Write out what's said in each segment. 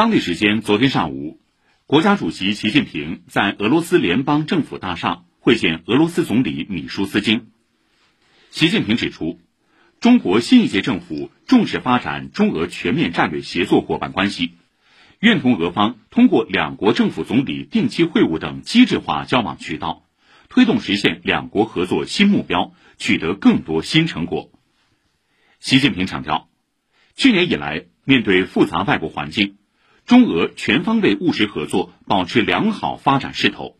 当地时间昨天上午，国家主席习近平在俄罗斯联邦政府大厦会见俄罗斯总理米舒斯京。习近平指出，中国新一届政府重视发展中俄全面战略协作伙伴关系，愿同俄方通过两国政府总理定期会晤等机制化交往渠道，推动实现两国合作新目标，取得更多新成果。习近平强调，去年以来，面对复杂外部环境。中俄全方位务实合作保持良好发展势头，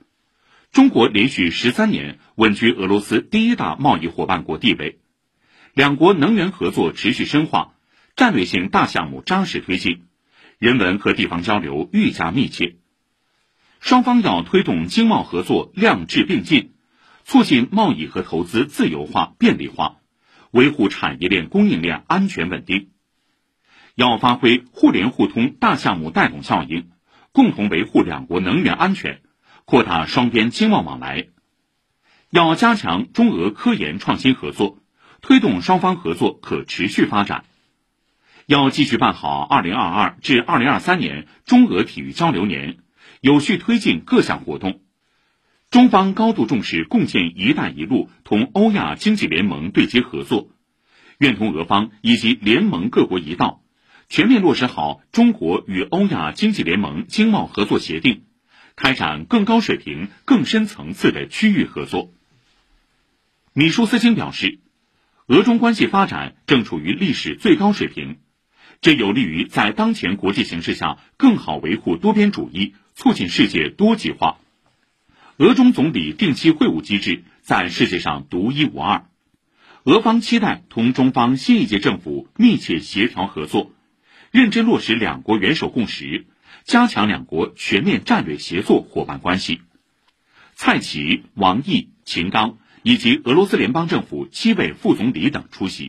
中国连续十三年稳居俄罗斯第一大贸易伙伴国地位，两国能源合作持续深化，战略性大项目扎实推进，人文和地方交流愈加密切。双方要推动经贸合作量质并进，促进贸易和投资自由化便利化，维护产业链供应链安全稳定。要发挥互联互通大项目带动效应，共同维护两国能源安全，扩大双边经贸往来。要加强中俄科研创新合作，推动双方合作可持续发展。要继续办好2022至2023年中俄体育交流年，有序推进各项活动。中方高度重视共建“一带一路”同欧亚经济联盟对接合作，愿同俄方以及联盟各国一道。全面落实好中国与欧亚经济联盟经贸合作协定，开展更高水平、更深层次的区域合作。米舒斯京表示，俄中关系发展正处于历史最高水平，这有利于在当前国际形势下更好维护多边主义，促进世界多极化。俄中总理定期会晤机制在世界上独一无二，俄方期待同中方新一届政府密切协调合作。认真落实两国元首共识，加强两国全面战略协作伙伴关系。蔡奇、王毅、秦刚以及俄罗斯联邦政府七位副总理等出席。